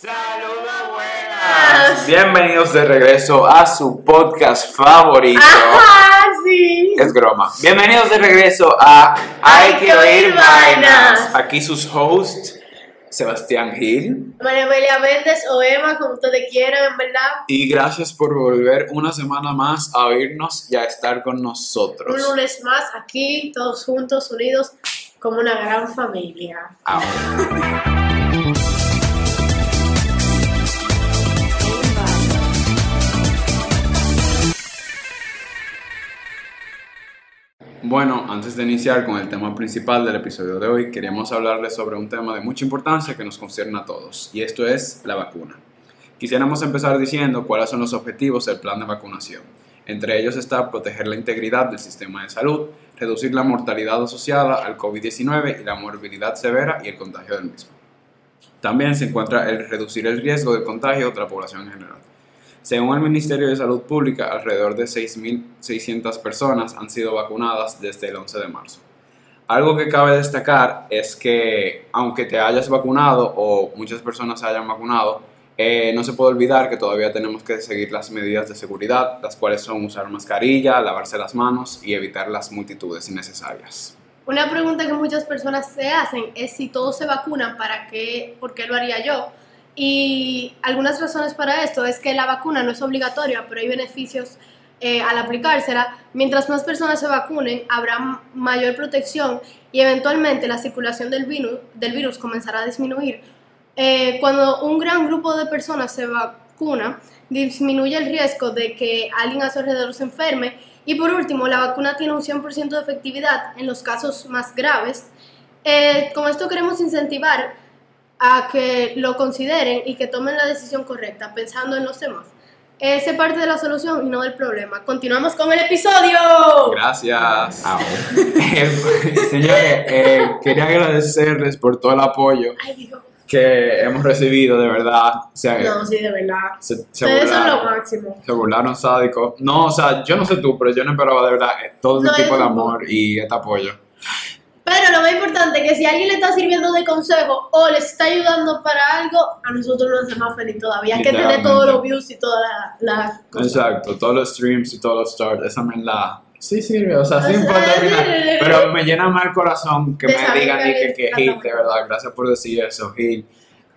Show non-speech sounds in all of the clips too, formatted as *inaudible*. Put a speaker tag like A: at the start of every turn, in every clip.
A: Saludos buenas. Bienvenidos de regreso a su podcast favorito.
B: Ajá, sí.
A: Es broma. Bienvenidos de regreso a Hay que oír vainas. Aquí sus hosts, Sebastián Gil.
B: María Amelia Méndez o Emma, como ustedes quieran, en verdad.
A: Y gracias por volver una semana más a oírnos y a estar con
B: Un
A: nosotros.
B: lunes más aquí, todos juntos, unidos, como una gran familia.
A: Ahora. Bueno, antes de iniciar con el tema principal del episodio de hoy, queríamos hablarles sobre un tema de mucha importancia que nos concierne a todos, y esto es la vacuna. Quisiéramos empezar diciendo cuáles son los objetivos del plan de vacunación. Entre ellos está proteger la integridad del sistema de salud, reducir la mortalidad asociada al COVID-19 y la morbilidad severa y el contagio del mismo. También se encuentra el reducir el riesgo de contagio de la población en general. Según el Ministerio de Salud Pública, alrededor de 6.600 personas han sido vacunadas desde el 11 de marzo. Algo que cabe destacar es que aunque te hayas vacunado o muchas personas se hayan vacunado, eh, no se puede olvidar que todavía tenemos que seguir las medidas de seguridad, las cuales son usar mascarilla, lavarse las manos y evitar las multitudes innecesarias.
B: Una pregunta que muchas personas se hacen es si todos se vacunan, ¿para qué? ¿Por qué lo haría yo? Y algunas razones para esto es que la vacuna no es obligatoria, pero hay beneficios eh, al aplicársela. Mientras más personas se vacunen, habrá mayor protección y eventualmente la circulación del virus, del virus comenzará a disminuir. Eh, cuando un gran grupo de personas se vacuna, disminuye el riesgo de que alguien a su alrededor se enferme. Y por último, la vacuna tiene un 100% de efectividad en los casos más graves. Eh, con esto queremos incentivar a que lo consideren y que tomen la decisión correcta pensando en los demás. Esa es parte de la solución y no del problema. Continuamos con el episodio.
A: Gracias. Señores, eh, quería agradecerles por todo el apoyo
B: Ay, Dios.
A: que hemos recibido, de verdad. O sea,
B: No, sí, de verdad.
A: se, se
B: Ustedes son lo
A: burlaron,
B: máximo.
A: se burlaron sádicos. No, o sea, yo no sé tú, pero yo no esperaba de verdad eh, todo
B: No,
A: tipo de amor y este apoyo.
B: Pero lo más importante es que si alguien le está sirviendo de consejo o les está ayudando para algo, a nosotros nos hace más feliz todavía. Hay que tener todos los views y todas las cosas.
A: Exacto, todos los streams y todos los stars, esa me la... Sí sirve, o sea, sí importa al final, pero me llena más el corazón que me digan
B: que
A: y que, Gil, de verdad, gracias por decir eso, Gil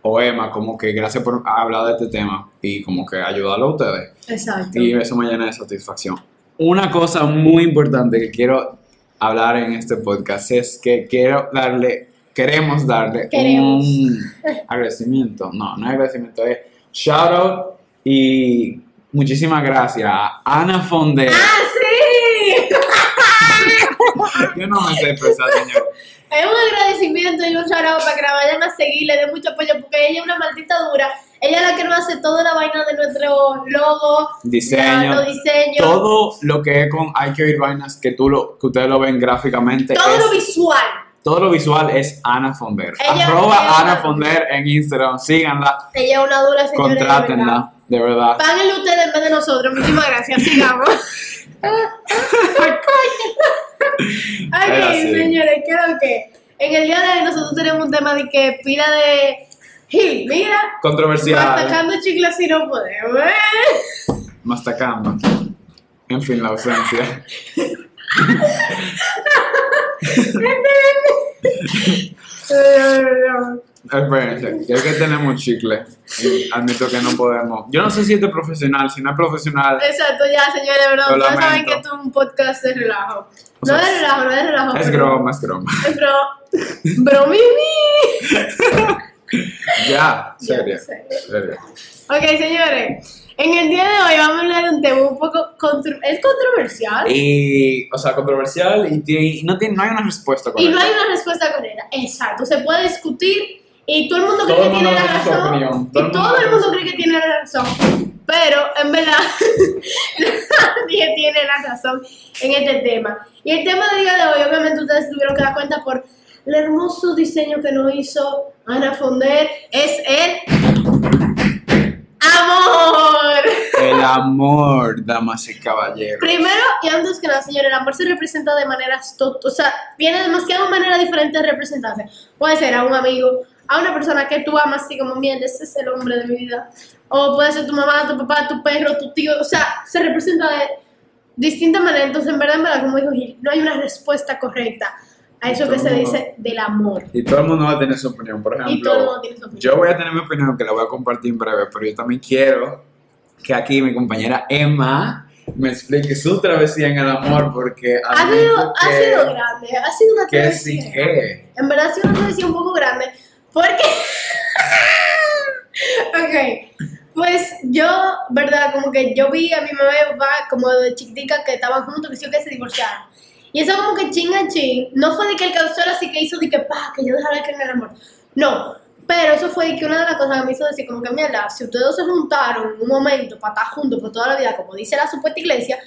A: o Emma, como que gracias por hablar de este tema y como que ayudarlo a ustedes.
B: Exacto.
A: Y eso me llena de satisfacción. Una cosa muy importante que quiero hablar en este podcast es que quiero darle, queremos darle
B: Queremos.
A: un *laughs* agradecimiento. No, no es agradecimiento, es shout out y muchísimas gracias a Ana Fonde.
B: ¡Ah, sí! *laughs*
A: Yo no me sé expresar, señor.
B: Es un agradecimiento y un shout para que la vayan a seguir, le den mucho apoyo porque ella es una maldita dura. Ella es la que nos hace toda la vaina de nuestro logo,
A: Diseño.
B: los diseños,
A: Todo lo que es con Hay que oír vainas, que, tú lo, que ustedes lo ven gráficamente,
B: todo
A: es-
B: lo visual.
A: todo lo visual es Ana Fonder.
B: Ella-
A: Arroba
B: ella-
A: Ana Fonder en Instagram, síganla.
B: Ella es una dura señora. verdad.
A: Contrátenla, de verdad.
B: Páguenle ustedes en vez de nosotros. Muchísimas gracias. Sigamos. *laughs* ok, señores, creo que en el día de hoy nosotros tenemos un tema de que pila de Gil, mira,
A: Controversial.
B: atacando chiclas si no podemos. ¿eh?
A: Mastacando. En fin, la ausencia. Espérense, es que tenemos chicle. Admito que no podemos. Yo no sé si esto es profesional. Si no es profesional,
B: Exacto, ya, señores.
A: Lo
B: Ustedes saben que esto es un podcast de relajo.
A: O
B: No
A: sea,
B: de relajo, no de relajo.
A: es broma, es broma.
B: Es bro. Bromimi. *laughs* *laughs*
A: Ya, serio.
B: serio. Ok, señores. En el día de hoy vamos a hablar de un tema un poco contro- es controversial
A: Y, o sea, controversial y, tiene- y no, tiene, no hay una respuesta con
B: y no hay una respuesta correcta. Exacto, se puede discutir y todo el mundo cree
A: Todo
B: que
A: el mundo
B: tiene la razón.
A: opinión,
B: Y todo el mundo cree que tiene la razón. Pero en verdad *laughs* nadie tiene la razón en este tema. Y el tema del día de hoy, obviamente ustedes tuvieron que dar cuenta por el hermoso diseño que nos hizo Ana Fonder, es el amor.
A: El amor, damas y caballeros.
B: Primero y antes que nada, señor, el amor se representa de maneras, o sea, viene de demasiadas maneras diferentes de representarse. Puede ser a un amigo, a una persona que tú amas así como, mierda, ese es el hombre de mi vida. O puede ser tu mamá, tu papá, tu perro, tu tío, o sea, se representa de distinta manera. Entonces, en verdad, en verdad, como dijo Gil, no hay una respuesta correcta a eso que se
A: No.
B: dice del amor.
A: Y todo el mundo va a tener su opinión. Por ejemplo,
B: Y todo el mundo tiene su opinión.
A: yo voy a tener mi opinión que la voy a compartir en breve, pero yo también quiero que aquí mi compañera Emma me explique su travesía en el amor, porque
B: Ha sido, ha
A: que-
B: sido grande, ha sido una
A: que sí
B: travesía.
A: que.
B: En verdad ha sido una travesía un poco grande. Porque. *laughs* ok. Pues yo, ¿verdad? Como que yo vi a mi mamá y papá como de chiquitica que estaban juntos, que sí que se divorciaron. Y eso como que ching a ching. No fue de que el causó así que hizo de que, pa, que yo dejara de creer en el amor. No. Pero eso fue de que una de las cosas que me hizo decir como que, mierda, si ustedes dos se juntaron en un momento para estar juntos por toda la vida, como dice la supuesta iglesia,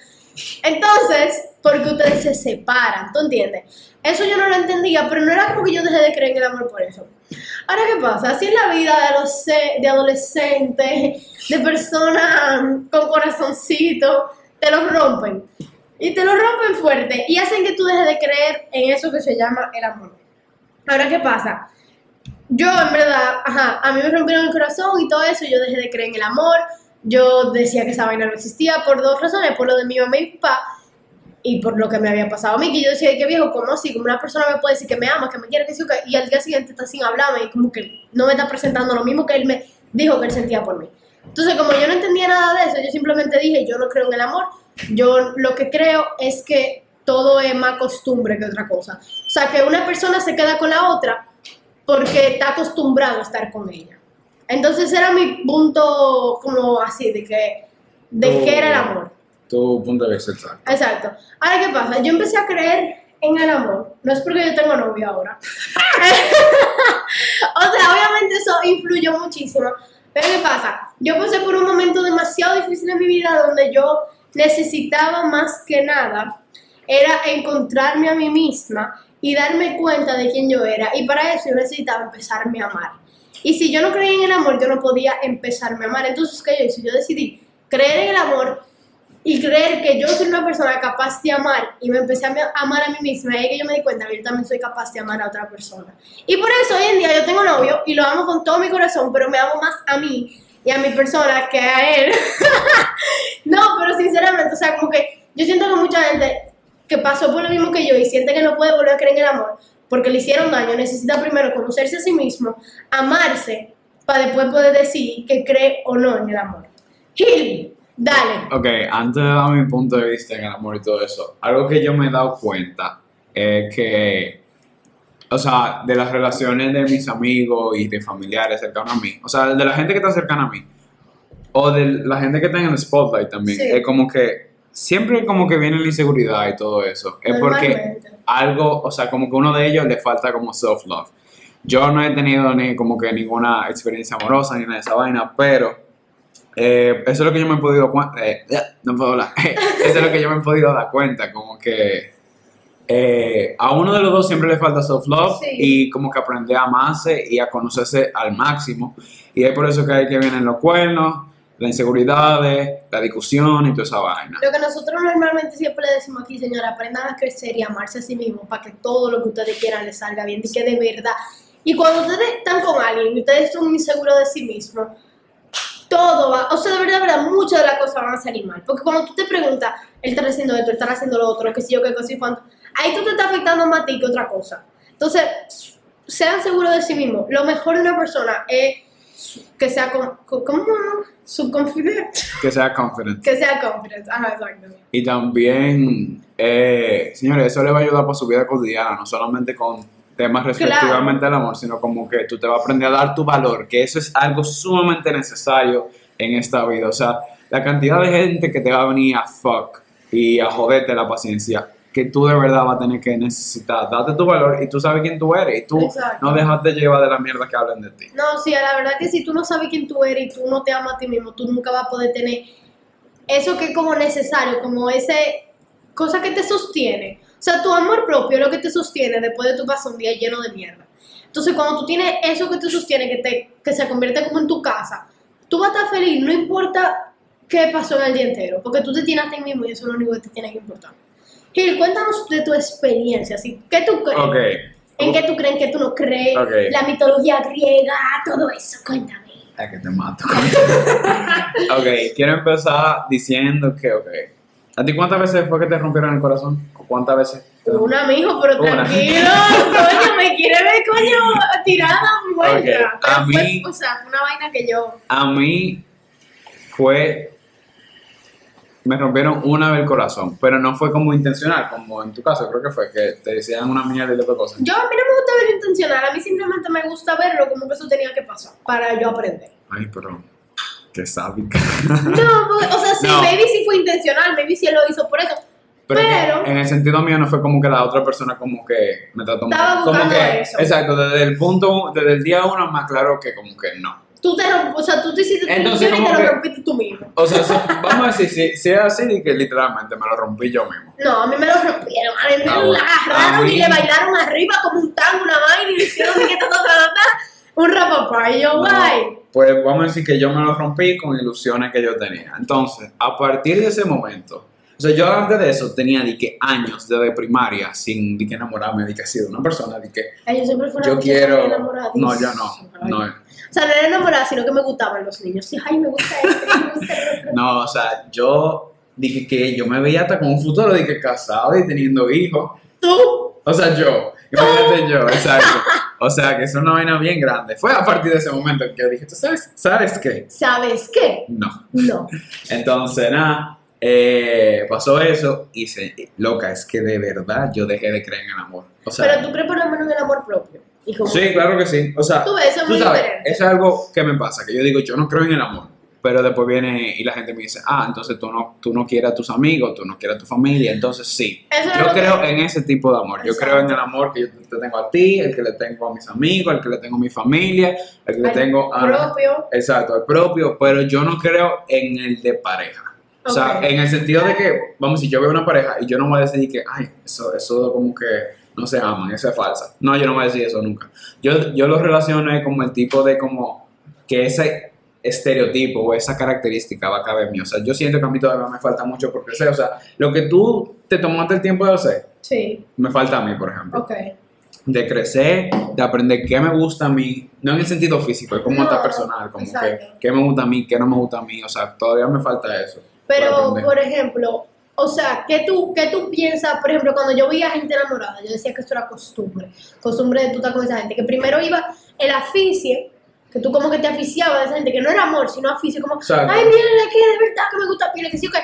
B: entonces, porque ustedes se separan, ¿tú entiendes? Eso yo no lo entendía, pero no era como que yo dejé de creer en el amor por eso. Ahora, ¿qué pasa? Así es la vida de, los de adolescentes, de personas con corazoncito, te los rompen. Y te lo rompen fuerte y hacen que tú dejes de creer en eso que se llama el amor. Ahora, ¿qué pasa? Yo, en verdad, ajá, a mí me rompieron el corazón y todo eso, yo dejé de creer en el amor, yo decía que esa vaina no existía por dos razones, por lo de mi mamá y mi papá y por lo que me había pasado a mí, que yo decía, que viejo, ¿cómo así? Como una persona me puede decir que me ama, que me quiere, que sí, y al día siguiente está sin hablarme y como que no me está presentando lo mismo que él me dijo que él sentía por mí. Entonces, como yo no entendía nada de eso, yo simplemente dije, yo no creo en el amor, yo lo que creo es que todo es más costumbre que otra cosa. O sea, que una persona se queda con la otra porque está acostumbrado a estar con ella. Entonces era mi punto como así, de que, de qué era el amor.
A: Tu punto de vista exacto.
B: Exacto. Ahora, ¿qué pasa? Yo empecé a creer en el amor. No es porque yo tengo novio ahora. *laughs* o sea, obviamente eso influyó muchísimo. Pero ¿qué pasa? Yo pasé por un momento demasiado difícil en mi vida donde yo necesitaba más que nada era encontrarme a mí misma y darme cuenta de quién yo era. Y para eso yo necesitaba empezarme a amar. Y si yo no creía en el amor, yo no podía empezarme a amar. Entonces, ¿qué yo hice? Yo decidí creer en el amor y creer que yo soy una persona capaz de amar y me empecé a amar a mí misma y ahí que yo me di cuenta que yo también soy capaz de amar a otra persona. Y por eso hoy en día yo tengo novio y lo amo con todo mi corazón, pero me amo más a mí y a mi persona que a él. *laughs* no, pero sinceramente, o sea, como que yo siento que mucha gente que pasó por lo mismo que yo y siente que no puede volver a creer en el amor porque le hicieron daño, necesita primero conocerse a sí mismo, amarse, para después poder decir que cree o no en el amor. Gil, dale.
A: Ok, antes de dar mi punto de vista en el amor y todo eso, algo que yo me he dado cuenta es que, o sea, de las relaciones de mis amigos y de familiares cercanos a mí, o sea, de la gente que está cercana a mí, o de la gente que está en el spotlight también,
B: Sí.
A: es como que siempre como que viene la inseguridad y todo eso, es porque algo, o sea, como que uno de ellos le falta como self-love. Yo no he tenido ni como que ninguna experiencia amorosa ni nada de esa vaina, pero eh, eso es lo que yo me he podido cuenta, no puedo hablar, *laughs* eso es lo que yo me he podido dar cuenta, como que eh, a uno de los dos siempre le falta self-love
B: Sí.
A: y como que aprender a amarse y a conocerse al máximo. Y es por eso que hay que vienen los cuernos, las inseguridades, la discusión y toda esa vaina.
B: Lo que nosotros normalmente siempre le decimos aquí, señora, aprendan a crecer y amarse a sí mismos para que todo lo que ustedes quieran les salga bien y que de verdad. Y cuando ustedes están con alguien y ustedes son inseguros de sí mismos, todo va, o sea, de verdad, de verdad, muchas de las cosas van a salir mal. Porque cuando tú te preguntas, él está haciendo esto, él está haciendo lo otro, que si yo, qué cosa y cuánto, ahí tú te estás afectando más a ti que otra cosa. Entonces, sean seguros de sí mismos. Lo mejor de una persona es que sea, con, ¿cómo? Subconfident.
A: Que sea confident.
B: Que sea confident. Ajá, exacto.
A: Y también, eh, señores, eso le va a ayudar para su vida cotidiana, no solamente con temas respectivamente al amor, sino como que tú te vas a aprender a dar tu valor, que eso es algo sumamente necesario en esta vida. O sea, la cantidad de gente que te va a venir a fuck y a joderte la paciencia, que tú de verdad vas a tener que necesitar. Date tu valor y tú sabes quién tú eres y tú
B: Exacto.
A: no dejarte llevar de la mierda que hablan de ti.
B: No, sí, la verdad que si tú no sabes quién tú eres y tú no te amas a ti mismo, tú nunca vas a poder tener eso que es como necesario, como ese cosa que te sostiene. O sea, tu amor propio es lo que te sostiene después de tu pasar un día lleno de mierda. Entonces, cuando tú tienes eso que te sostiene, que, te, que se convierte como en tu casa, tú vas a estar feliz, no importa qué pasó en el día entero, porque tú te tienes a ti mismo y eso es lo único que te tiene que importar. Gil, cuéntanos de tu experiencia, así, ¿qué tú crees?
A: Ok,
B: ¿En qué tú crees, en qué tú no crees?
A: Ok.
B: La mitología griega, todo eso, cuéntame.
A: Ay, que te mato. *laughs* ok, quiero empezar diciendo que, ok. ¿A ti cuántas veces fue que te rompieron el corazón? ¿O cuántas veces?
B: Una, mijo, pero
A: Una.
B: tranquilo, coño, me quiere ver, coño, tirada, muerta.
A: Ok,
B: Pero
A: a
B: fue,
A: mí-
B: o sea, fue una vaina que yo...
A: A mí fue. Me rompieron una vez el corazón, pero no fue como intencional, como en tu caso, creo que fue que te decían una mierda y de cosas.
B: Yo, a mí no me gusta verlo intencional, a mí simplemente me gusta verlo como que eso tenía que pasar para yo aprender.
A: Ay, pero. Qué sádica.
B: No, porque- o sea, sí, *laughs*
A: No.
B: maybe sí fue intencional, maybe sí lo hizo por eso.
A: Pero, en el sentido mío no fue como que la otra persona como que me trató mal.
B: Estaba
A: como que,
B: eso.
A: Exacto, desde el punto, desde el día uno más claro que como que no.
B: Tú te o sea, tú te hiciste tu
A: Entonces,
B: ilusión y te lo
A: que-
B: rompiste tú mismo.
A: O sea, vamos a decir, si, si es así, que literalmente me lo rompí yo mismo.
B: No, a mí me lo rompieron, a mí me
A: Ah,
B: lo
A: bueno.
B: agarraron y le bailaron arriba como un tango, una vaina y le hicieron que ta, un rapapá y yo,
A: No,
B: guay.
A: Pues vamos a decir que yo me lo rompí con ilusiones que yo tenía. Entonces, a partir de ese momento, o sea, yo antes de eso tenía de que años desde primaria sin de que enamorarme de que he sido una persona de que
B: Ay, yo siempre fui una
A: yo quiero. No, yo no. No,
B: O sea, no era enamorada, sino que me gustaban los niños. Sí, ay, me gusta este, me gusta el otro. *laughs*
A: no o sea, yo dije que yo me veía hasta con un futuro de que casado y teniendo hijos.
B: Tú,
A: O sea, yo, imagínate yo, exacto. O sea, que es una vaina bien grande. Fue a partir de ese momento que dije, ¿tú sabes, sabes qué?
B: ¿sabes qué?
A: No.
B: No.
A: Entonces, nada, eh, pasó eso y se, loca, es que de verdad yo dejé de creer en el amor. O sea,
B: Pero tú crees por lo menos en el amor propio. Y
A: sí, claro que sí. O sea,
B: Tú ves, eso es
A: tú
B: muy
A: sabes,
B: diferente.
A: eso es algo que me pasa, que yo digo, yo no creo en el amor. Pero después viene y la gente me dice, ah, entonces tú no, tú no quieres a tus amigos, tú no quieres a tu familia. Entonces sí,
B: Eso es
A: yo
B: que-
A: creo en ese tipo de amor. Yo
B: Exacto.
A: creo en el amor que yo te tengo a ti, el que le tengo a mis amigos, el que le tengo a mi familia, el que le
B: Al
A: tengo a...
B: propio.
A: Exacto, al propio, pero yo no creo en el de pareja. O sea, en el sentido de que, vamos, si yo veo una pareja y yo no voy a decir que, ay, eso, eso como que no se aman, eso es falsa. No, yo no voy a decir eso nunca. Yo, yo lo relaciono como el tipo de como que ese estereotipo o esa característica va a caber en mí. O sea, yo siento que a mí todavía me falta mucho por crecer. O sea, lo que tú te tomaste el tiempo de hacer,
B: Sí,
A: me falta a mí, por ejemplo
B: ok.
A: de crecer, de aprender qué me gusta a mí, no en el sentido físico, es como
B: No,
A: hasta personal, como que qué me gusta a mí, qué no me gusta a mí, o sea, todavía me falta eso.
B: Pero, por ejemplo, o sea, ¿qué tú, ¿qué tú piensas? Por ejemplo, cuando yo veía gente enamorada, yo decía que esto era costumbre. Costumbre de tú estar con esa gente. Que primero iba el aficie, que tú como que te aficiabas de esa gente, que no era amor, sino aficie, como,
A: Exacto.
B: ay, mira, que de verdad que me gusta, mira, que sí, que...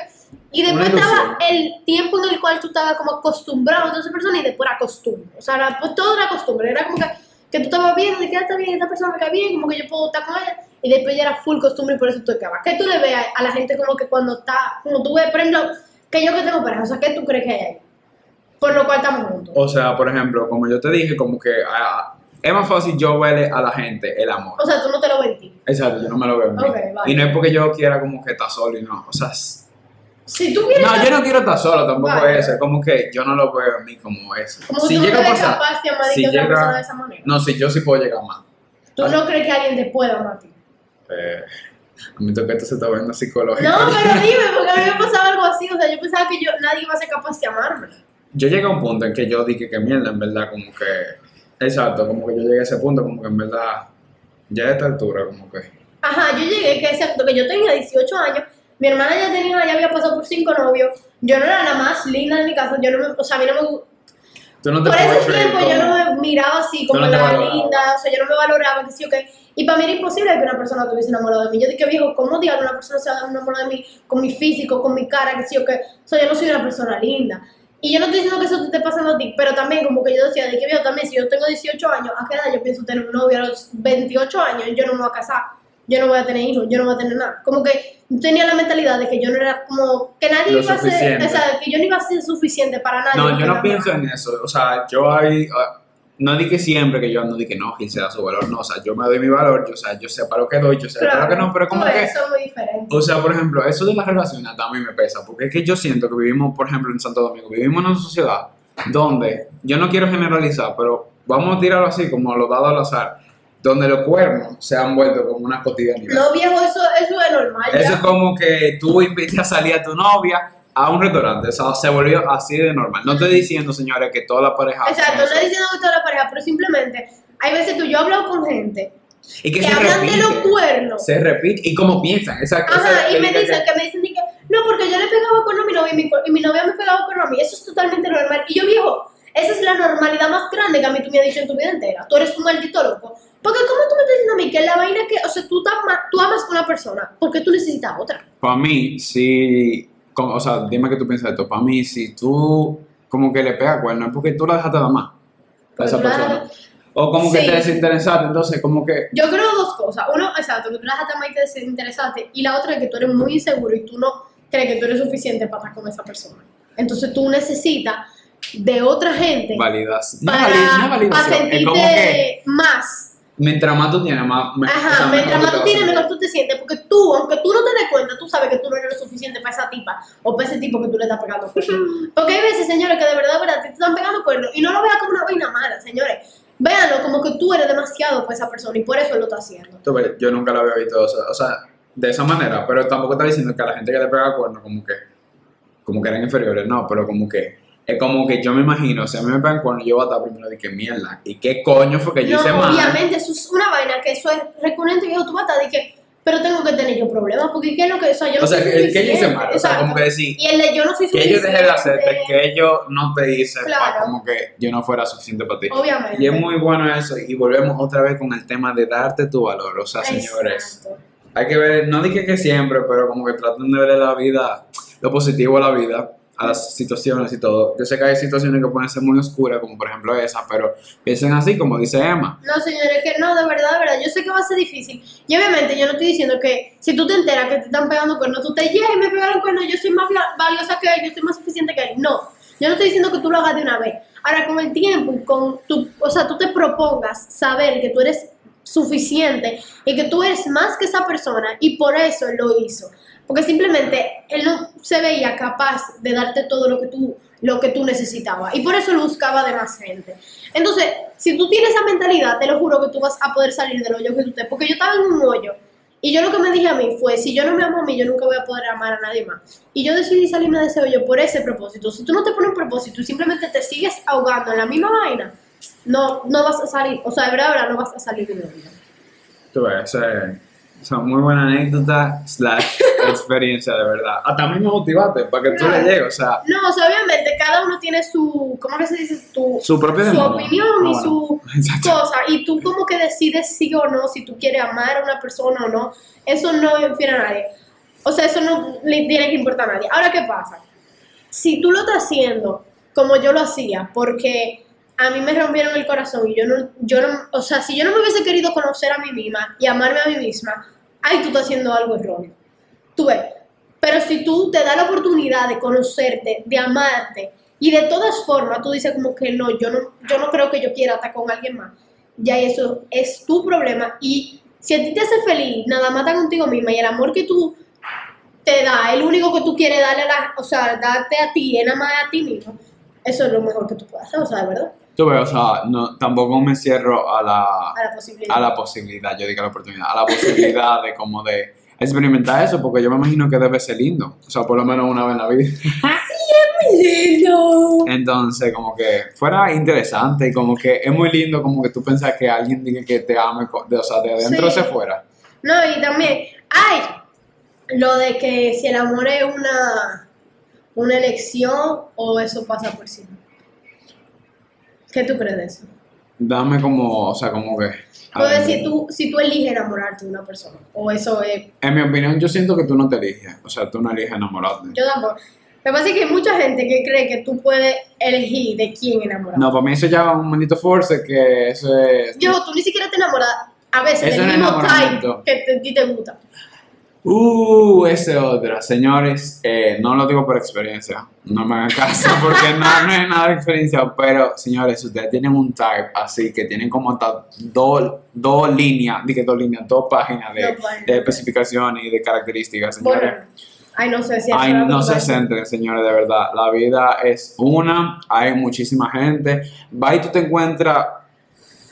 B: Y después estaba el tiempo en el cual tú estabas como acostumbrado a esa persona y después era costumbre. O sea, era, pues todo era costumbre. Era como que, que tú estabas viendo, de que ah, está bien, esta persona me cae bien, como que yo puedo estar con ella. Y después ya era full costumbre y por eso tú acabas. ¿Qué tú le ves a, la gente como que cuando está, como tú ves, por ejemplo, que yo que tengo pareja, o sea, ¿qué tú crees que hay ahí? Por lo cual estamos juntos.
A: O sea, por ejemplo, como yo te dije, como que ah, es más fácil yo verle a la gente el amor.
B: O sea, tú no te lo ves en ti.
A: Exacto, yo no me lo veo en mí.
B: Ok, vale.
A: Y no es porque yo quiera como que estar solo y no, o sea,
B: Si tú quieres...
A: no, yo no quiero estar solo, tampoco
B: Vale.
A: es eso, es como que yo no lo veo en mí como eso.
B: Como
A: si
B: tú
A: llega
B: no
A: a
B: eres
A: pasar,
B: capaz de amar
A: si
B: otra
A: llega-
B: persona de esa manera.
A: no, si yo sí puedo llegar más.
B: Tú no crees que alguien te pueda amar a ti.
A: Eh, a mí que esto se está viendo psicológico.
B: No, pero dime, porque a mí me pasaba algo así. O sea, yo pensaba que yo, nadie iba a ser capaz de amarme.
A: yo llegué a un punto en que yo dije que mierda, en verdad, como que. Exacto, como que yo llegué a ese punto, como que en verdad. Ya a esta altura, como que.
B: Ajá, yo llegué, que exacto, que yo tenía 18 años, mi hermana ya tenía, ya había pasado por cinco novios, yo no era la más linda de mi casa, yo no me, o sea, a mí no me
A: Tú no te
B: por ese tiempo yo no me miraba así como
A: no
B: la linda, o sea, yo no me valoraba, que sí o qué, y para mí era imposible que una persona estuviese enamorada de mí, yo dije, viejo, ¿cómo diablos una persona se va a enamorar de mí con mi físico, con mi cara, que sí o qué, o sea, yo no soy una persona linda, y yo no estoy diciendo que eso te esté pasando a ti, pero también como que yo decía, de que viejo, también si yo tengo 18 años, ¿a qué edad yo pienso tener un novio a los 28 años? Yo no me voy a casar yo no voy a tener hijos, yo no voy a tener nada. Como que tenía la mentalidad de que yo no era como, que nadie
A: Lo
B: iba a ser, o sea, que yo no iba a ser suficiente para nadie.
A: No, yo no
B: nada.
A: pienso en eso. O sea, yo hay. ah, No di que siempre que yo ando di que no, Gil se da su valor. No, o sea, yo me doy mi valor, yo, o sea, yo sé para lo que doy, yo sé para lo que no, pero como que.
B: Eso es muy diferente.
A: O sea, por ejemplo, eso de las relaciones también me pesa, porque es que yo siento que vivimos, por ejemplo, en Santo Domingo, vivimos en una sociedad donde, yo no quiero generalizar, pero vamos a tirarlo así, como lo dado al azar, donde los cuernos se han vuelto como una cotidianidad.
B: No, viejo, eso, eso es normal.
A: Eso es como que tú invitas a salir a tu novia a un restaurante, o sea, se volvió así de normal. No estoy diciendo, señores, que toda la pareja... hacen
B: Exacto, no estoy diciendo que toda la pareja, pero simplemente hay veces que yo he hablado con gente
A: Y que,
B: que
A: se
B: hablan
A: repite.
B: de los cuernos.
A: Se repite. Y como piensan, exacto.
B: Ajá,
A: esa-
B: y me
A: esa-
B: dicen que me dicen que no, porque yo le pegaba con a mi novia y mi, y mi novia me pegaba con a mí. Eso es totalmente normal. Y yo, viejo, esa es la normalidad más grande que a mí tú me has dicho en tu vida entera. Tú eres un maldito loco. Porque, ¿cómo tú me estás diciendo a mí que la vaina que, o sea, tú, tú amas a una persona porque tú necesitas otra?
A: Para mí, como- o sea, dime qué tú piensas de esto. Para mí, si tú como que le pegas cuerno, es porque tú la dejaste de amar a
B: Porque
A: esa persona. O como que
B: Sí.
A: te desinteresaste, entonces, como que.
B: Yo creo dos cosas. Uno, exacto, que tú la dejaste más y te desinteresaste. Y la otra es que tú eres muy inseguro y tú no crees que tú eres suficiente para estar con esa persona. Entonces tú necesitas de otra gente
A: Validas. No,
B: para,
A: no
B: para
A: validación. Como que.
B: sentirte más.
A: Mientras más tú tienes, más. o sea,
B: mientras más tú tienes, mejor tú te sientes. Porque tú, aunque tú no te des cuenta, tú sabes que tú no eres lo suficiente para esa tipa o para ese tipo que tú le estás pegando cuernos. *laughs* Porque hay veces, señores, que de verdad, de verdad, te están pegando cuernos y no lo veas como una vaina mala, señores. Véanlo como que tú eres demasiado para esa persona y por eso él lo está haciendo.
A: Tú ves, Yo nunca lo había visto, o sea, o sea, de esa manera, pero tampoco está diciendo que a la gente que le pega cuerno, como que, como que eran inferiores, no, pero como que, es como que yo me imagino, si a mí me pegan cuerno, yo voy a estar primero de que mierda, y qué coño fue que yo
B: No,
A: hice mal.
B: obviamente, eso es una vaina que eso es recurrente que tú vas a de que, pero tengo que tener yo problemas, porque ¿qué es lo que, o sea, yo no
A: O sea, que, que yo hice mal, o sea, como que decir,
B: Y el de yo no soy
A: que
B: suficiente.
A: yo dejé de hacerte, que yo no te hice, para
B: Claro.
A: como que yo no fuera suficiente para ti.
B: Obviamente.
A: Y es muy bueno eso, y volvemos otra vez con el tema de darte tu valor, o sea, señores.
B: Exacto.
A: hay que ver, no dije que siempre, pero como que traten de ver la vida, lo positivo a la vida, las situaciones y todo. Yo sé que hay situaciones que pueden ser muy oscuras, como por ejemplo esa, pero piensen así, como dice Emma.
B: No, señores, que no, de verdad, de verdad. Yo sé que va a ser difícil. Y obviamente yo no estoy diciendo que si tú te enteras que te están pegando cuernos, tú te llegas y me pegaron cuernos, yo soy más valiosa que él, yo soy más suficiente que él. No, yo no estoy diciendo que tú lo hagas de una vez. Ahora, con el tiempo y con tu, o sea, tú te propongas saber que tú eres suficiente y que tú eres más que esa persona y por eso lo hizo. Porque simplemente él no se veía capaz de darte todo lo que tú lo que tú necesitabas y por eso él buscaba de más gente. Entonces, si tú tienes esa mentalidad, te lo juro que tú vas a poder salir del hoyo que tú te... Porque yo estaba en un hoyo y yo lo que me dije a mí fue, si yo no me amo a mí, yo nunca voy a poder amar a nadie más. Y yo decidí salirme de ese hoyo por ese propósito. Si tú no te pones un propósito y simplemente te sigues ahogando en la misma vaina, no, no vas a salir, o sea, de verdad, no vas a salir del hoyo.
A: Tú ves, esa es muy buena anécdota, slash *laughs* experiencia de verdad. Hasta me motivaste para que tú le llegues, o sea,
B: No, o sea, obviamente cada uno tiene su, ¿cómo que se dice? Tu,
A: su propio
B: su opinión
A: Ah,
B: y su *laughs* cosa. Y tú como que decides sí o no, si tú quieres amar a una persona o no. Eso no infiere a nadie. O sea, eso no le tiene que importar a nadie. Ahora, ¿qué pasa? Si tú lo estás haciendo como yo lo hacía, porque a mí me rompieron el corazón y yo no, yo no, o sea, si yo no me hubiese querido conocer a mí misma y amarme a mí misma, ay, tú estás haciendo algo erróneo. Tú ves. Pero si tú te das la oportunidad de conocerte, de amarte, y de todas formas tú dices como que no, yo no, yo no creo que yo quiera estar con alguien más, ya eso es tu problema. Y si a ti te hace feliz, nada más estar contigo misma y el amor que tú te da, el único que tú quieres darle a la, o sea, darte a ti, nada más a ti mismo, eso es lo mejor que tú puedes hacer, o sea, verdad,
A: Tú ves, o sea, no, tampoco me cierro a la,
B: a la posibilidad.
A: a la posibilidad, yo digo a la oportunidad, a la posibilidad de como de experimentar eso, porque yo me imagino que debe ser lindo, o sea, por lo menos una vez en la vida. *laughs*
B: lindo.
A: Entonces, como que fuera interesante y como que es muy lindo como que tú pensas que alguien diga que te ame, de, o sea, de adentro
B: Sí.
A: hacia afuera.
B: No, y también, ay, lo de que si el amor es una, una elección o eso pasa por sí. ¿Qué tú crees de eso?
A: Dame como, o sea, como que...
B: Puedes decir tú, si tú eliges enamorarte de una persona, o eso es,
A: En mi opinión, yo siento que tú no te eliges, o sea, tú no eliges enamorarte.
B: yo tampoco. Lo que pasa es que hay mucha gente que cree que tú puedes elegir de quién enamorarte.
A: No, para mí eso ya va un bonito force, que eso es...
B: Yo, tú ni siquiera te enamoras a veces
A: Eso
B: del mismo type que a ti te gusta.
A: Uh, ese otro. Señores, eh, no lo digo por experiencia. No me hagan caso *laughs* porque no, no es nada de experiencia. Pero, señores, ustedes tienen un type así que tienen como hasta dos dos líneas, dije dos líneas, dos páginas de, de especificaciones y de características,
B: Bueno,
A: señores.
B: ay, no sé si
A: Ay, no se centren, señores, de verdad. La vida es una, hay muchísima gente. Va y tú te encuentras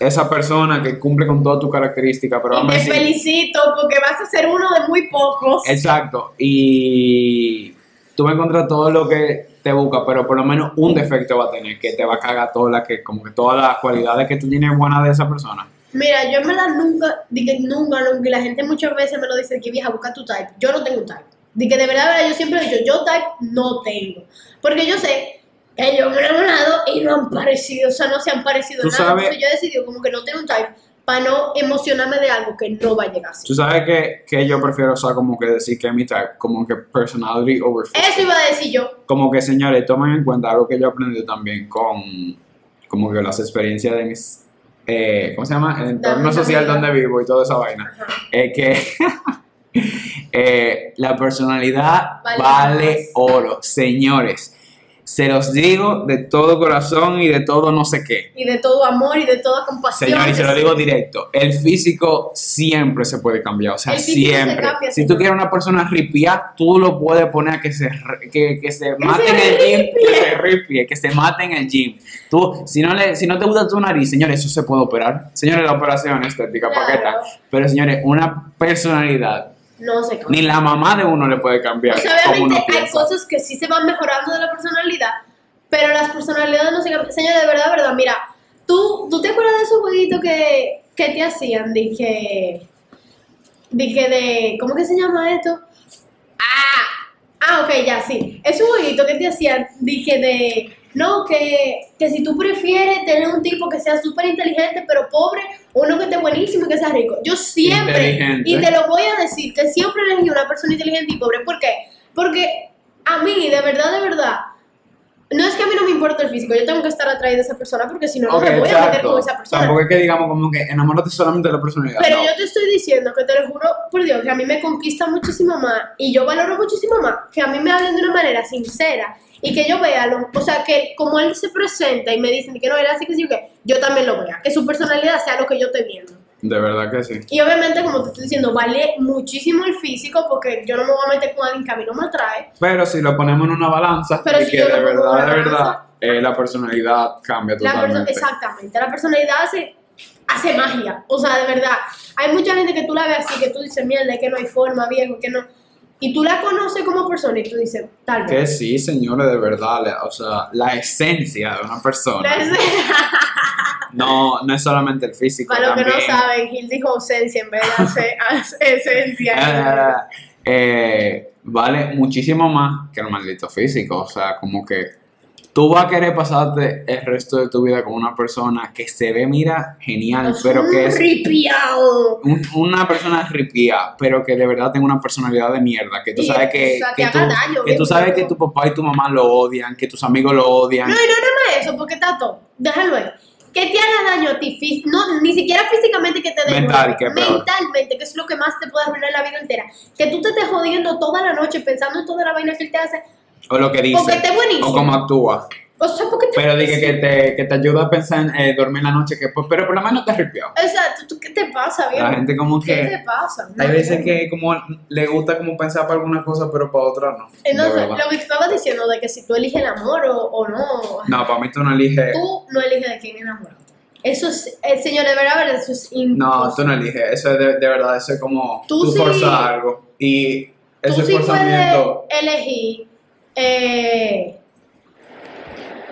A: esa persona que cumple con todas tus características, pero
B: Y te
A: decir,
B: felicito porque vas a ser uno de muy pocos.
A: Exacto. Y tú vas a encontrar todo lo que te busca, pero por lo menos un defecto va a tener que te va a cagar todas las que, como que todas las cualidades que tú tienes buenas de esa persona.
B: Mira, yo en verdad nunca, dije nunca, nunca, la gente muchas veces me lo dice que vieja, busca tu type. Yo no tengo un type. Dije de verdad, de verdad, yo siempre he dicho, yo type no tengo. Porque yo sé que yo me he enamorado y no han parecido, o sea, no se han parecido nada.
A: sabes-
B: Entonces yo he decidido como que no tengo un type para no emocionarme de algo que no va a llegar así.
A: Tú sabes que, que yo prefiero, o sea, como que decir que es mi type, como que personality over physical.
B: Eso iba a decir yo.
A: Como que, señores, tomen en cuenta algo que yo he aprendido también con, como que las experiencias de mis, eh, ¿cómo se llama? El entorno
B: mis
A: social donde vivo y toda esa vaina. Es que *laughs* eh, la personalidad
B: Vale
A: vale, oro. Señores, se los digo de todo corazón y de todo no sé qué.
B: Y de todo amor y de toda compasión.
A: Señor, y se lo digo directo, el físico siempre se puede cambiar, o sea,
B: físico se
A: siempre.
B: cambia,
A: si tú quieres una persona ripia, tú lo puedes poner a que se, que, que se mate en el gym, que se ripie, que se mate en el gym. Tú, si no, le, si no te gusta tu nariz, señores, eso se puede operar. Señores, la operación estética,
B: Claro.
A: paqueta. Pero señores, una personalidad,
B: No se cambia.
A: ni la mamá de uno le puede cambiar.
B: O sea,
A: como uno
B: obviamente hay cosas que sí se van mejorando de la personalidad, pero las personalidades no se cambian. Señor, de verdad, de verdad, mira, ¿tú, ¿tú te acuerdas de esos jueguitos que, que te hacían? Dije, dije de, ¿cómo que se llama esto? Ah, ah, ok, ya, sí. Es un jueguito que te hacían, dije de, no, que, que si tú prefieres tener un tipo que sea súper inteligente pero pobre, o uno que esté buenísimo y que sea rico. Yo siempre, y te lo voy a decir, que siempre elegí una persona inteligente y pobre. ¿Por qué? Porque a mí, de verdad, de verdad, no es que a mí no me importa el físico, yo tengo que estar atraída a esa persona porque si no, no me voy a meter con esa persona.
A: Tampoco es que digamos como que enamórate solamente de la personalidad.
B: Pero
A: no.
B: yo te estoy diciendo que te lo juro por Dios que a mí me conquista muchísimo más y yo valoro muchísimo más que a mí me hablen de una manera sincera y que yo vea, lo, o sea, que como él se presenta y me dicen que no era así, que sí, que yo también lo vea, que su personalidad sea lo que yo estoy viendo.
A: De verdad que sí.
B: Y obviamente, como te estoy diciendo, vale muchísimo el físico porque yo no me voy a meter con alguien que a mí no me atrae.
A: Pero si lo ponemos en una balanza,
B: Pero si
A: que de verdad, de verdad, eh, la personalidad cambia
B: La perso-
A: totalmente.
B: exactamente, la personalidad hace, hace magia. O sea, de verdad, hay mucha gente que tú la ves así, que tú dices, mierda, que no hay forma, viejo, que no. Y tú la conoces como persona y tú dices, tal
A: Que
B: vez.
A: sí, señores, de verdad, la- o sea, la esencia de una persona. *laughs* No, no es solamente el físico.
B: Para los que no saben, Gil dijo ausencia en vez de *laughs* esencia.
A: eh, eh, vale muchísimo más que el maldito físico. O sea, como que tú vas a querer pasarte el resto de tu vida con una persona que se ve, mira, genial, pero que es
B: ripiado.
A: un- una persona ripia, pero que de verdad tenga una personalidad de mierda, que tú sabes que,
B: o sea,
A: que
B: que
A: tú,
B: daño,
A: que tú sabes que tu papá y tu mamá lo odian, que tus amigos lo odian.
B: No, y no nada más eso, porque Tato, déjalo ahí. Que te haga daño a ti, no, ni siquiera físicamente que te dé
A: Mental, que
B: mentalmente, que es lo que más te puede arruinar la vida entera. Que tú te estés jodiendo toda la noche pensando en toda la vaina que él te hace,
A: O lo que dice,
B: porque esté buenísimo.
A: o cómo actúa.
B: O sea, porque te
A: Pero dije que te, que te ayuda a pensar en eh, dormir la noche, que pues, pero por lo menos te ripió.
B: Exacto, ¿tú qué te pasa, viejo?
A: La gente como
B: ¿Qué te
A: que...
B: pasa?
A: Hay veces
B: no.
A: que como le gusta como pensar para alguna cosa, pero para otra no.
B: Entonces, lo que te estaba diciendo de que si tú eliges el amor o, o no,
A: No, para mí tú no eliges...
B: tú no eliges de quién enamorarte. Eso es, eh, señor, de verdad, verdad, eso es imposible.
A: No, tú no eliges. Eso es de, de verdad, eso es como
B: Tú
A: tú,
B: sí-
A: forzas algo. Y
B: Tú
A: ese
B: sí puedes
A: forzamiento...
B: elegir. Eh,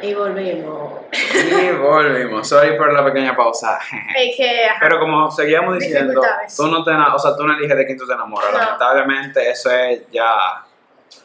B: y volvimos.
A: Y volvimos. Sorry por la pequeña pausa.
B: Es que. ajá,
A: Pero como seguíamos diciendo, tú no te, o sea, tú no eliges de quién tú te enamoras.
B: No.
A: Lamentablemente eso es ya...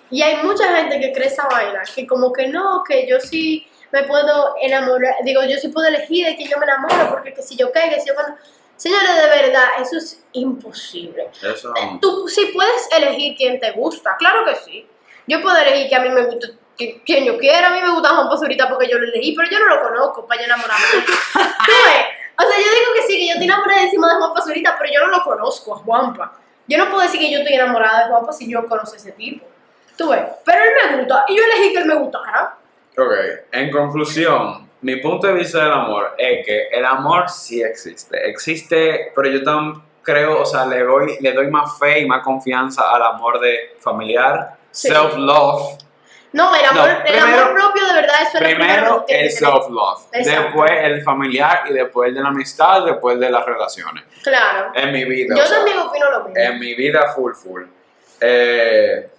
B: Y hay mucha gente que cree esa vaina, que como que no, que yo sí me puedo enamorar, digo, yo sí puedo elegir de que yo me enamoro, porque que si yo caigo, que si yo cuando... Señores, de verdad, eso es imposible.
A: Eso...
B: Eh, Tú sí puedes elegir quién te gusta, claro que sí. Yo puedo elegir que a mí me gusta que- quien yo quiera, a mí me gusta Juan Pazurita porque yo lo elegí, pero yo no lo conozco para yo enamorarme. *laughs* ¿Tú ves? O sea, yo digo que sí, que yo estoy enamorada encima de Juan Pazurita, pero yo no lo conozco a Juanpa. Yo no puedo decir que yo estoy enamorada de Juanpa si yo conozco a ese tipo. Tú ves, pero él me gusta y yo elegí que él me gustara.
A: Ok, en conclusión, mi punto de vista del amor es que el amor sí existe. Existe, pero yo también creo, o sea, le doy, le doy más fe y más confianza al amor de familiar,
B: Sí.
A: self-love.
B: No, el amor,
A: No,
B: el
A: primero-
B: amor propio de verdad, eso primero
A: el self-love, después el familiar y después el de la amistad, después de las relaciones.
B: Claro.
A: En mi vida.
B: Yo
A: sea,
B: también opino lo mismo.
A: En mi vida full full. Eh,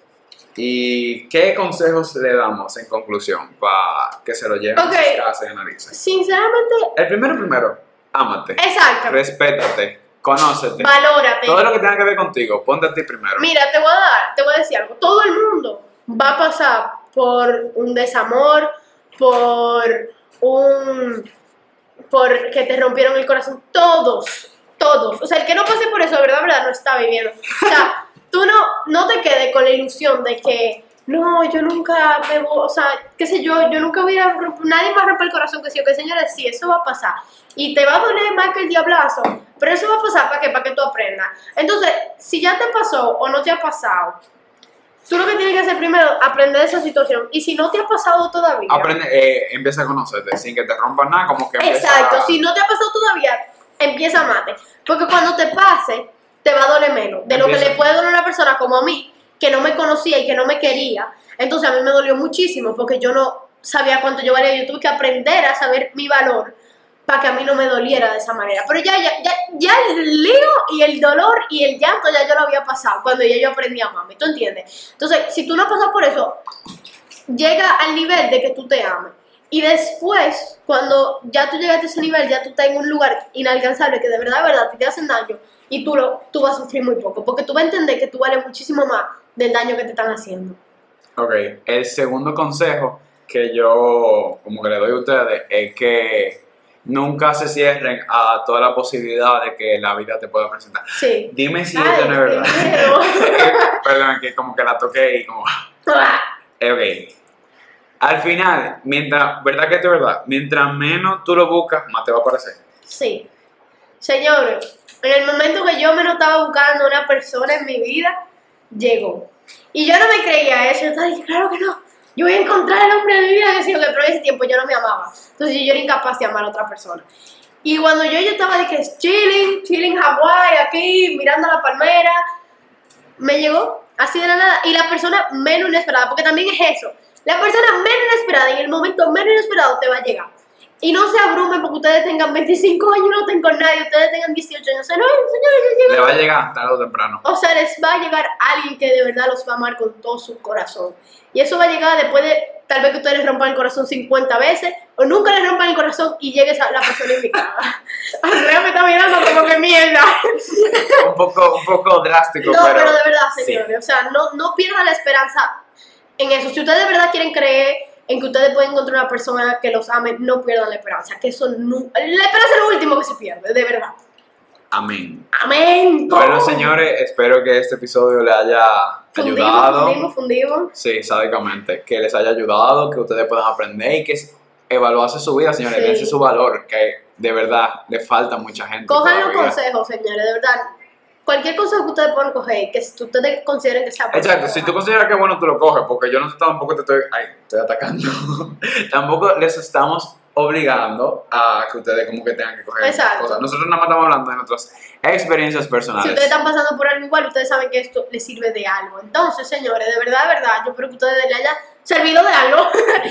A: ¿Y qué consejos le damos en conclusión para que se lo lleven a sus casas y analicen?
B: Sinceramente,
A: El primero, primero, ámate,
B: exacto.
A: respétate, conócete.
B: Valórate.
A: Todo lo que tenga que ver contigo, ponte a ti primero.
B: Mira, te voy a dar, te voy a decir algo. Todo el mundo va a pasar por un desamor, por un. por que te rompieron el corazón. Todos, todos. O sea, el que no pase por eso, de verdad, verdad, no está viviendo. O sea, *laughs* tú no, no te quedes con la ilusión de que. No, yo nunca me voy, o sea, qué sé yo, yo nunca voy a romper, nadie a romper el corazón, que sí, o que señores, sí, eso va a pasar. Y te va a doler más que el diablazo, pero eso va a pasar para que, para que tú aprendas. Entonces, si ya te pasó o no te ha pasado, tú lo que tienes que hacer primero es aprender de esa situación. Y si no te ha pasado todavía,
A: Aprende, eh, empieza a conocerte sin que te rompan nada, como que
B: exacto,
A: a-
B: si no te ha pasado todavía, empieza a mate. Porque cuando te pase, te va a doler menos. De lo que le puede doler a una persona como a mí, que no me conocía y que no me quería. Entonces a mí me dolió muchísimo porque yo no sabía cuánto yo valía. Yo tuve que aprender a saber mi valor para que a mí no me doliera de esa manera. Pero ya, ya, ya, ya el lío y el dolor y el llanto ya yo lo había pasado cuando ya yo aprendí a mami. ¿Tú entiendes? Entonces, si tú no pasas por eso, llega al nivel de que tú te ames. Y después, cuando ya tú llegaste a ese nivel, ya tú estás en un lugar inalcanzable que de verdad, de verdad, te hacen daño y tú, lo, tú vas a sufrir muy poco, porque tú vas a entender que tú vales muchísimo más del daño que te están haciendo.
A: Ok, el segundo consejo que yo como que le doy a ustedes es que nunca se cierren a toda la posibilidad de que la vida te pueda presentar.
B: Sí.
A: Dime si
B: Ay,
A: esto no es verdad.
B: miedo. *laughs*
A: Perdón, que como que la toqué y como... Eh, *laughs* Ok. Al final, mientras, ¿verdad que esto es verdad? Mientras menos tú lo buscas, más te va a aparecer.
B: Sí. Señores, en el momento que yo me estaba buscando una persona en mi vida, llegó. Y yo no me creía eso. Yo estaba diciendo, claro que no. Yo voy a encontrar el hombre de mi vida, sí, que en ese tiempo yo no me amaba. Entonces yo era incapaz de amar a otra persona. Y cuando yo, yo estaba de que chilling, chilling Hawái, aquí, mirando la palmera, me llegó así de la nada. Y la persona menos inesperada, porque también es eso. La persona menos inesperada en el momento menos inesperado te va a llegar. Y no se abrumen porque ustedes tengan 25 años y no estén con nadie, ustedes tengan 18 años. O sea, no, señores, ya
A: Le
B: llegó.
A: va a llegar tarde o temprano.
B: O sea, les va a llegar alguien que de verdad los va a amar con todo su corazón. Y eso va a llegar después de tal vez que ustedes les rompan el corazón 50 veces o nunca les rompan el corazón y llegue la persona indicada. Andrea *laughs* me está mirando como que mierda.
A: Un poco, un poco drástico,
B: No,
A: pero...
B: pero de verdad,
A: sí.
B: señores, o sea, no, no pierdan la esperanza en eso. Si ustedes de verdad quieren creer en que ustedes pueden encontrar una persona que los ame, no pierdan la esperanza. Que eso no, la esperanza es lo último que se pierde, de verdad.
A: Amén.
B: Amén.
A: Bueno, señores, espero que este episodio le haya ayudado.
B: fundimos.
A: Sí, sádicamente. Que les haya ayudado, que ustedes puedan aprender y que evaluarse su vida, señores.
B: Sí.
A: Dense su valor, que de verdad le falta mucha gente.
B: Cojan los consejos, señores, de verdad. Cualquier consejo que ustedes puedan coger, que ustedes consideren que sea bueno.
A: Exacto, si tú consideras que es bueno, tú lo coges, porque yo no tampoco te estoy, ay, estoy atacando. *laughs* tampoco les estamos obligando a que ustedes como que tengan que coger
B: Exacto.
A: cosas. Nosotros nada más estamos hablando de nuestras experiencias
B: Si
A: personales.
B: ustedes están pasando por algo igual, ustedes saben que esto les sirve de algo. Entonces, señores, de verdad, de verdad, yo espero que ustedes les haya servido de algo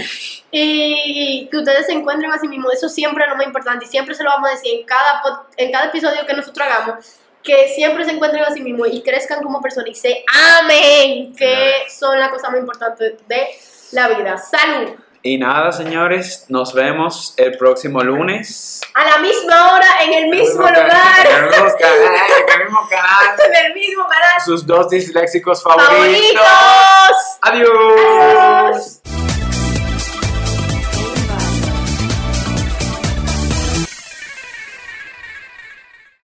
B: *laughs* y que ustedes se encuentren a sí mismos. Eso siempre es lo más importante y siempre se lo vamos a decir en cada, en cada episodio que nosotros hagamos. Que siempre se encuentren a sí mismos y crezcan como personas y se amen, que son las cosas más importantes de la vida. ¡Salud!
A: Y nada, señores, nos vemos el próximo lunes.
B: A la misma hora, en el mismo
A: En el
B: lugar,
A: mismo *laughs* canal, en el mismo canal.
B: en el mismo canal.
A: Sus dos disléxicos favoritos.
B: ¡Favoritos!
A: Adiós.
B: Adiós.